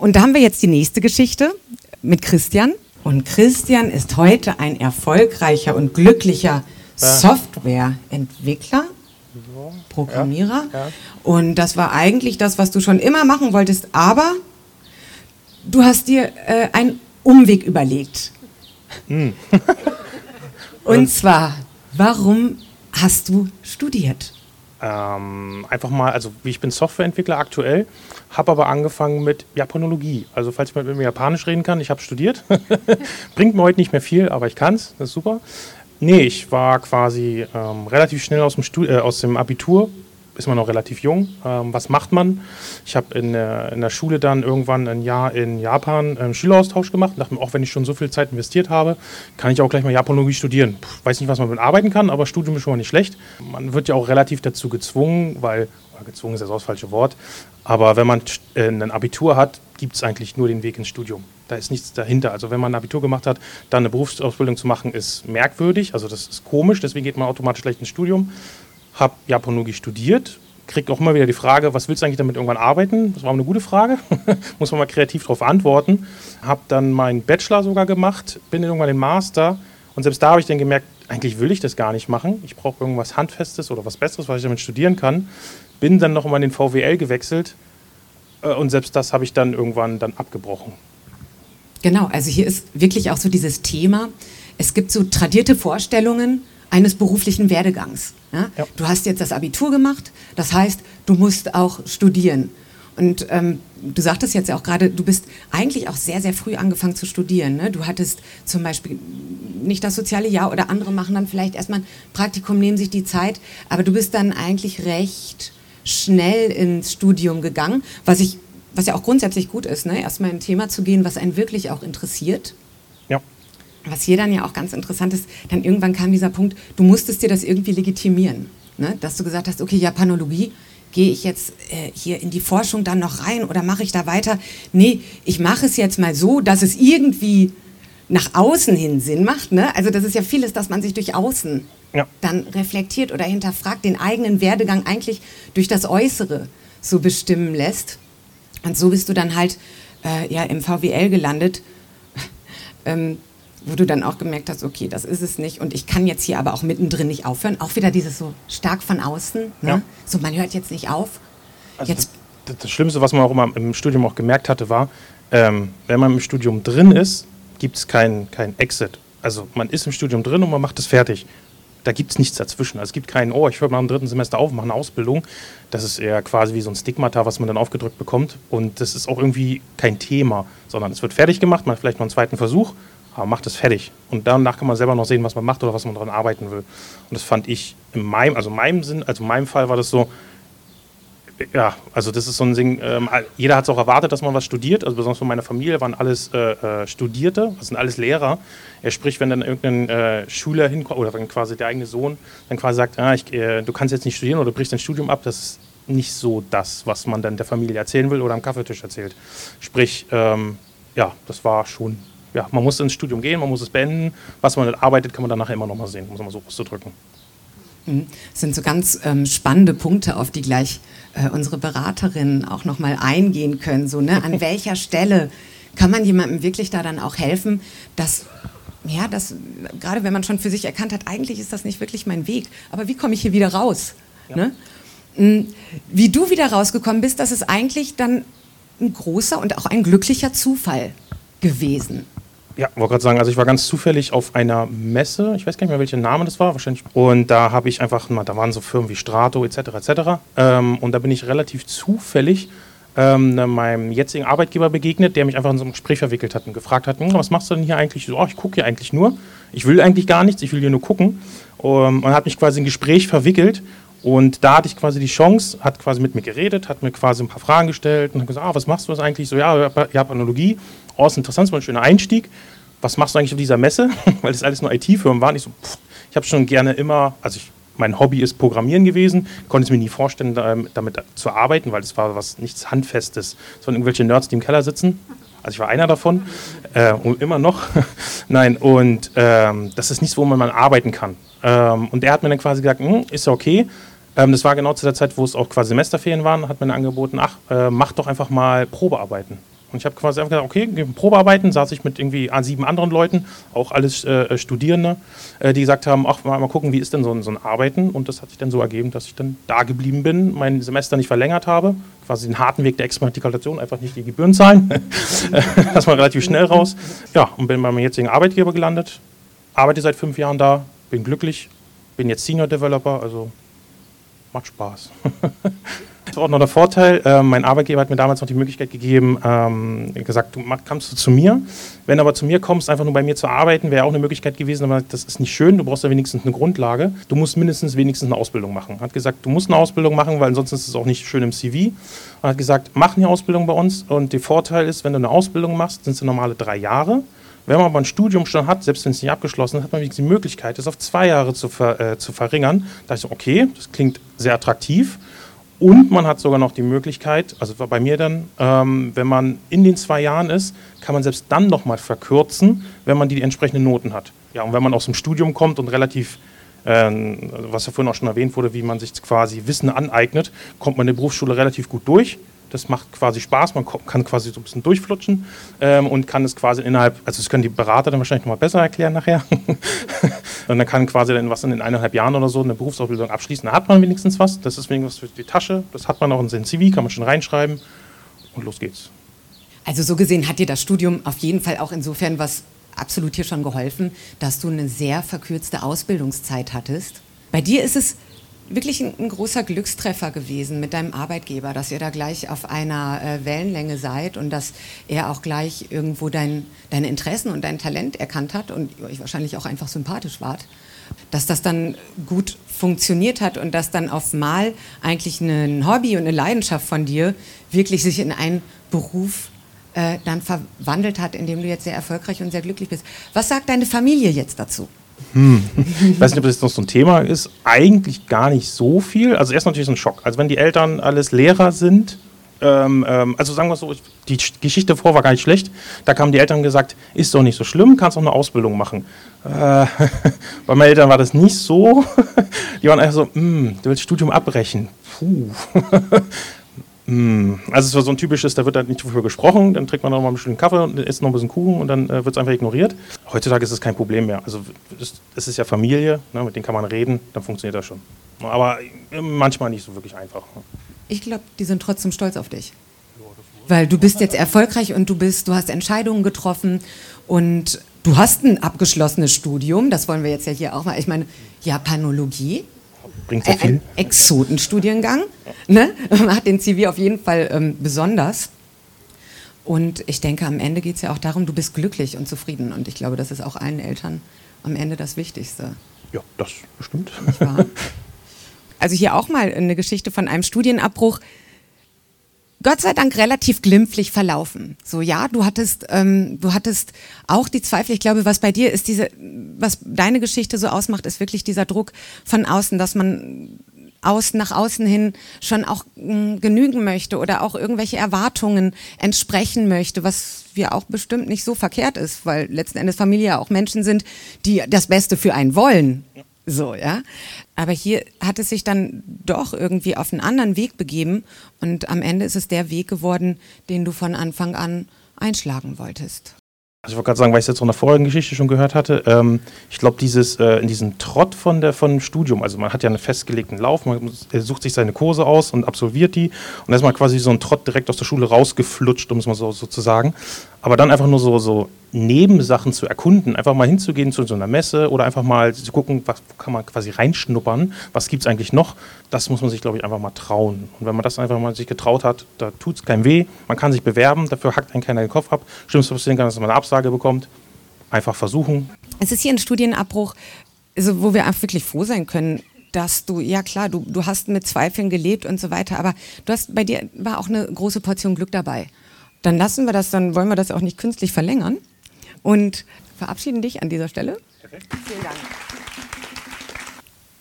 Und da haben wir jetzt die nächste Geschichte mit Christian. Und Christian ist heute ein erfolgreicher und glücklicher Softwareentwickler, Programmierer. Ja, ja. Und das war eigentlich das, was du schon immer machen wolltest, aber du hast dir äh, einen Umweg überlegt. Hm. und zwar, warum hast du studiert? Ähm, einfach mal, also wie ich bin Softwareentwickler aktuell, habe aber angefangen mit Japanologie. Also falls man mit mir Japanisch reden kann, ich habe studiert. Bringt mir heute nicht mehr viel, aber ich kann es, das ist super. Nee, ich war quasi ähm, relativ schnell aus dem, Stud äh, aus dem Abitur ist man noch relativ jung. Ähm, was macht man? Ich habe in, in der Schule dann irgendwann ein Jahr in Japan einen Schüleraustausch gemacht und dachte mir, auch wenn ich schon so viel Zeit investiert habe, kann ich auch gleich mal Japanologie studieren. Puh, weiß nicht, was man mit arbeiten kann, aber Studium ist schon mal nicht schlecht. Man wird ja auch relativ dazu gezwungen, weil, gezwungen ist das falsche Wort, aber wenn man äh, ein Abitur hat, gibt es eigentlich nur den Weg ins Studium. Da ist nichts dahinter. Also wenn man ein Abitur gemacht hat, dann eine Berufsausbildung zu machen, ist merkwürdig. Also das ist komisch, deswegen geht man automatisch gleich ins Studium habe Japanologie studiert, kriege auch immer wieder die Frage, was willst du eigentlich damit irgendwann arbeiten? Das war eine gute Frage, muss man mal kreativ darauf antworten. Habe dann meinen Bachelor sogar gemacht, bin irgendwann den Master und selbst da habe ich dann gemerkt, eigentlich will ich das gar nicht machen. Ich brauche irgendwas Handfestes oder was Besseres, was ich damit studieren kann. Bin dann noch mal in den VWL gewechselt äh, und selbst das habe ich dann irgendwann dann abgebrochen. Genau, also hier ist wirklich auch so dieses Thema. Es gibt so tradierte Vorstellungen, eines beruflichen Werdegangs. Ja? Ja. Du hast jetzt das Abitur gemacht, das heißt, du musst auch studieren. Und ähm, du sagtest jetzt ja auch gerade, du bist eigentlich auch sehr, sehr früh angefangen zu studieren. Ne? Du hattest zum Beispiel nicht das soziale Jahr oder andere machen dann vielleicht erstmal ein Praktikum, nehmen sich die Zeit, aber du bist dann eigentlich recht schnell ins Studium gegangen, was ich was ja auch grundsätzlich gut ist, ne? erstmal ein Thema zu gehen, was einen wirklich auch interessiert was hier dann ja auch ganz interessant ist, dann irgendwann kam dieser Punkt, du musstest dir das irgendwie legitimieren. Ne? Dass du gesagt hast, okay, Japanologie, gehe ich jetzt äh, hier in die Forschung dann noch rein oder mache ich da weiter? Nee, ich mache es jetzt mal so, dass es irgendwie nach außen hin Sinn macht. Ne? Also das ist ja vieles, dass man sich durch Außen ja. dann reflektiert oder hinterfragt, den eigenen Werdegang eigentlich durch das Äußere so bestimmen lässt. Und so bist du dann halt äh, ja, im VWL gelandet. ähm, wo du dann auch gemerkt hast, okay, das ist es nicht und ich kann jetzt hier aber auch mittendrin nicht aufhören. Auch wieder dieses so stark von außen, ne? ja. so man hört jetzt nicht auf. Also jetzt das, das, Schlimmste, was man auch immer im Studium auch gemerkt hatte, war, ähm, wenn man im Studium drin ist, gibt es keinen kein Exit. Also man ist im Studium drin und man macht es fertig. Da gibt es nichts dazwischen. Also es gibt keinen, oh, ich höre mal im dritten Semester auf, mache eine Ausbildung. Das ist eher quasi wie so ein Stigmata, was man dann aufgedrückt bekommt. Und das ist auch irgendwie kein Thema, sondern es wird fertig gemacht, man hat vielleicht noch einen zweiten Versuch aber macht es fertig. Und danach kann man selber noch sehen, was man macht oder was man daran arbeiten will. Und das fand ich in meinem, also in meinem Sinn, also in meinem Fall war das so, ja, also das ist so ein Ding, ähm, jeder hat es auch erwartet, dass man was studiert, also besonders von meiner Familie waren alles äh, äh, Studierte, das sind alles Lehrer. Er spricht, wenn dann irgendein äh, Schüler hinkommt, oder wenn quasi der eigene Sohn dann quasi sagt, ah, ich, äh, du kannst jetzt nicht studieren oder brichst dein Studium ab, das ist nicht so das, was man dann der Familie erzählen will oder am Kaffeetisch erzählt. Sprich, ähm, ja, das war schon ja, man muss ins Studium gehen, man muss es beenden. Was man arbeitet, kann man dann nachher immer noch mal sehen, muss man so auszudrücken. Mhm. Das sind so ganz ähm, spannende Punkte, auf die gleich äh, unsere Beraterinnen auch noch mal eingehen können. So, ne? An welcher Stelle kann man jemandem wirklich da dann auch helfen, dass ja, das, gerade wenn man schon für sich erkannt hat, eigentlich ist das nicht wirklich mein Weg, aber wie komme ich hier wieder raus? Ja. Ne? Mhm. Wie du wieder rausgekommen bist, das ist eigentlich dann ein großer und auch ein glücklicher Zufall gewesen. Ja, wollte gerade sagen, also ich war ganz zufällig auf einer Messe, ich weiß gar nicht mehr, welcher Name das war, wahrscheinlich. Und da habe ich einfach, da waren so Firmen wie Strato etc. etc. Ähm, und da bin ich relativ zufällig ähm, ne, meinem jetzigen Arbeitgeber begegnet, der mich einfach in so ein Gespräch verwickelt hat und gefragt hat, hm, was machst du denn hier eigentlich? So, oh, ich gucke hier eigentlich nur. Ich will eigentlich gar nichts, ich will hier nur gucken. Um, und hat mich quasi in ein Gespräch verwickelt und da hatte ich quasi die Chance, hat quasi mit mir geredet, hat mir quasi ein paar Fragen gestellt und hat gesagt, ah, was machst du das eigentlich? So, ja, Japanologie, oh, ist interessant, das war ein schöner Einstieg. Was machst du eigentlich auf dieser Messe? Weil das alles nur IT-Firmen waren. Ich so, pff, ich habe schon gerne immer, also ich, mein Hobby ist Programmieren gewesen, konnte es mir nie vorstellen, damit zu arbeiten, weil es war was nichts Handfestes. Es waren irgendwelche Nerds, die im Keller sitzen. Also ich war einer davon, äh, und immer noch. Nein, und ähm, das ist nichts, wo man mal arbeiten kann. Ähm, und er hat mir dann quasi gesagt, hm, ist ja okay, ähm, das war genau zu der Zeit, wo es auch quasi Semesterferien waren, hat dann angeboten, ach, äh, mach doch einfach mal Probearbeiten. Und ich habe quasi einfach gesagt, okay, Probearbeiten, saß ich mit irgendwie sieben anderen Leuten, auch alles äh, Studierende, äh, die gesagt haben, ach, mal, mal gucken, wie ist denn so ein, so ein Arbeiten? Und das hat sich dann so ergeben, dass ich dann da geblieben bin, mein Semester nicht verlängert habe, quasi den harten Weg der Exmatrikulation, einfach nicht die Gebühren zahlen. das war relativ schnell raus. Ja, und bin bei meinem jetzigen Arbeitgeber gelandet, arbeite seit fünf Jahren da, bin glücklich, bin jetzt Senior Developer, also macht Spaß. Das war auch noch der Vorteil. Äh, mein Arbeitgeber hat mir damals noch die Möglichkeit gegeben, ähm, gesagt, du kommst du zu mir. Wenn du aber zu mir kommst, einfach nur bei mir zu arbeiten, wäre auch eine Möglichkeit gewesen, aber das ist nicht schön, du brauchst ja wenigstens eine Grundlage. Du musst mindestens wenigstens eine Ausbildung machen. Er hat gesagt, du musst eine Ausbildung machen, weil ansonsten ist es auch nicht schön im CV. Er hat gesagt, mach eine Ausbildung bei uns und der Vorteil ist, wenn du eine Ausbildung machst, sind es normale drei Jahre. Wenn man aber ein Studium schon hat, selbst wenn es nicht abgeschlossen ist, hat man die Möglichkeit, das auf zwei Jahre zu, ver, äh, zu verringern. Da ich so, okay, das klingt sehr attraktiv. Und man hat sogar noch die Möglichkeit, also bei mir dann, ähm, wenn man in den zwei Jahren ist, kann man selbst dann nochmal verkürzen, wenn man die entsprechenden Noten hat. Ja, und wenn man aus dem Studium kommt und relativ, äh, was ja vorhin auch schon erwähnt wurde, wie man sich quasi Wissen aneignet, kommt man in der Berufsschule relativ gut durch. Das macht quasi Spaß, man kann quasi so ein bisschen durchflutschen ähm, und kann es quasi innerhalb, also das können die Berater dann wahrscheinlich nochmal besser erklären nachher. und dann kann quasi dann was in eineinhalb Jahren oder so eine Berufsausbildung abschließen. Da hat man wenigstens was, das ist wenigstens für die Tasche, das hat man auch in sein CV, kann man schon reinschreiben und los geht's. Also so gesehen hat dir das Studium auf jeden Fall auch insofern was absolut hier schon geholfen, dass du eine sehr verkürzte Ausbildungszeit hattest. Bei dir ist es wirklich ein, ein, großer Glückstreffer gewesen mit deinem Arbeitgeber, dass ihr da gleich auf einer äh, Wellenlänge seid und dass er auch gleich irgendwo dein, deine Interessen und dein Talent erkannt hat und euch wahrscheinlich auch einfach sympathisch wart. Dass das dann gut funktioniert hat und dass dann auf Mal eigentlich ein Hobby und eine Leidenschaft von dir wirklich sich in einen Beruf äh, dann verwandelt hat, in dem du jetzt sehr erfolgreich und sehr glücklich bist. Was sagt deine Familie jetzt dazu? Hm. Ich weiß nicht, ob das jetzt noch so ein Thema ist. Eigentlich gar nicht so viel. Also erst natürlich so ein Schock. Also wenn die Eltern alles Lehrer sind, ähm, ähm, also sagen wir so, die Geschichte vor war gar nicht schlecht. Da kamen die Eltern gesagt, ist doch nicht so schlimm, kannst auch eine Ausbildung machen. Äh, bei meinen Eltern war das nicht so. Die waren einfach so, hm, du willst Studium abbrechen. Puh. Hm. Also es war so ein typisches, da wird halt nicht drüber gesprochen, dann trinkt man noch mal ein bisschen Kaffee und isst noch ein bisschen Kuchen und dann äh, wird es einfach ignoriert. Heutzutage ist es kein Problem mehr. Also es, ist ja Familie, ne, mit denen kann man reden, dann funktioniert das schon. Aber äh, manchmal nicht so wirklich einfach. Ich glaube, die sind trotzdem stolz auf dich. Weil du bist jetzt erfolgreich und du bist, du hast Entscheidungen getroffen und du hast ein abgeschlossenes Studium, das wollen wir jetzt ja hier auch mal. Ich meine, Japanologie, Bringt sehr viel. Ein Exotenstudiengang. Ne? Macht den CV auf jeden Fall ähm, besonders. Und ich denke, am Ende geht es ja auch darum, du bist glücklich und zufrieden. Und ich glaube, das ist auch allen Eltern am Ende das Wichtigste. Ja, das stimmt. Also hier auch mal eine Geschichte von einem Studienabbruch. Gott sei Dank relativ glimpflich verlaufen. So ja, du hattest, ähm, du hattest auch die Zweifel. Ich glaube, was bei dir ist diese, was deine Geschichte so ausmacht, ist wirklich dieser Druck von außen, dass man aus nach außen hin schon auch mh, hm, genügen möchte oder auch irgendwelche Erwartungen entsprechen möchte, was wir auch bestimmt nicht so verkehrt ist, weil letzten Endes Familie ja auch Menschen sind, die das Beste für einen wollen. So, ja. Aber hier hat es sich dann doch irgendwie auf einen anderen Weg begeben und am Ende ist es der Weg geworden, den du von Anfang an einschlagen wolltest. Also ich wollte gerade sagen, weil ich es jetzt von der vorigen Geschichte schon gehört hatte, ähm, ich glaube, dieses äh, in diesem Trott von der von Studium, also man hat ja einen festgelegten Lauf, man sucht sich seine Kurse aus und absolviert die und dann ist man quasi so ein Trott direkt aus der Schule rausgeflutscht, um es mal so, so zu sagen. Aber dann einfach nur so, so Nebensachen zu erkunden, einfach mal hinzugehen zu so einer Messe oder einfach mal zu gucken, was kann man quasi reinschnuppern, was gibt es eigentlich noch, das muss man sich, glaube ich, einfach mal trauen. Und wenn man das einfach mal sich getraut hat, da tut es keinem weh, man kann sich bewerben, dafür hackt einen keiner den Kopf ab. Schlimmste passieren kann, dass man eine Absage bekommt. Einfach versuchen. Es ist hier ein Studienabbruch, also wo wir einfach wirklich froh sein können, dass du, ja klar, du, du hast mit Zweifeln gelebt und so weiter, aber du hast, bei dir war auch eine große Portion Glück dabei. Dann lassen wir das, dann wollen wir das auch nicht künstlich verlängern und verabschieden dich an dieser Stelle. Perfekt. Vielen Dank.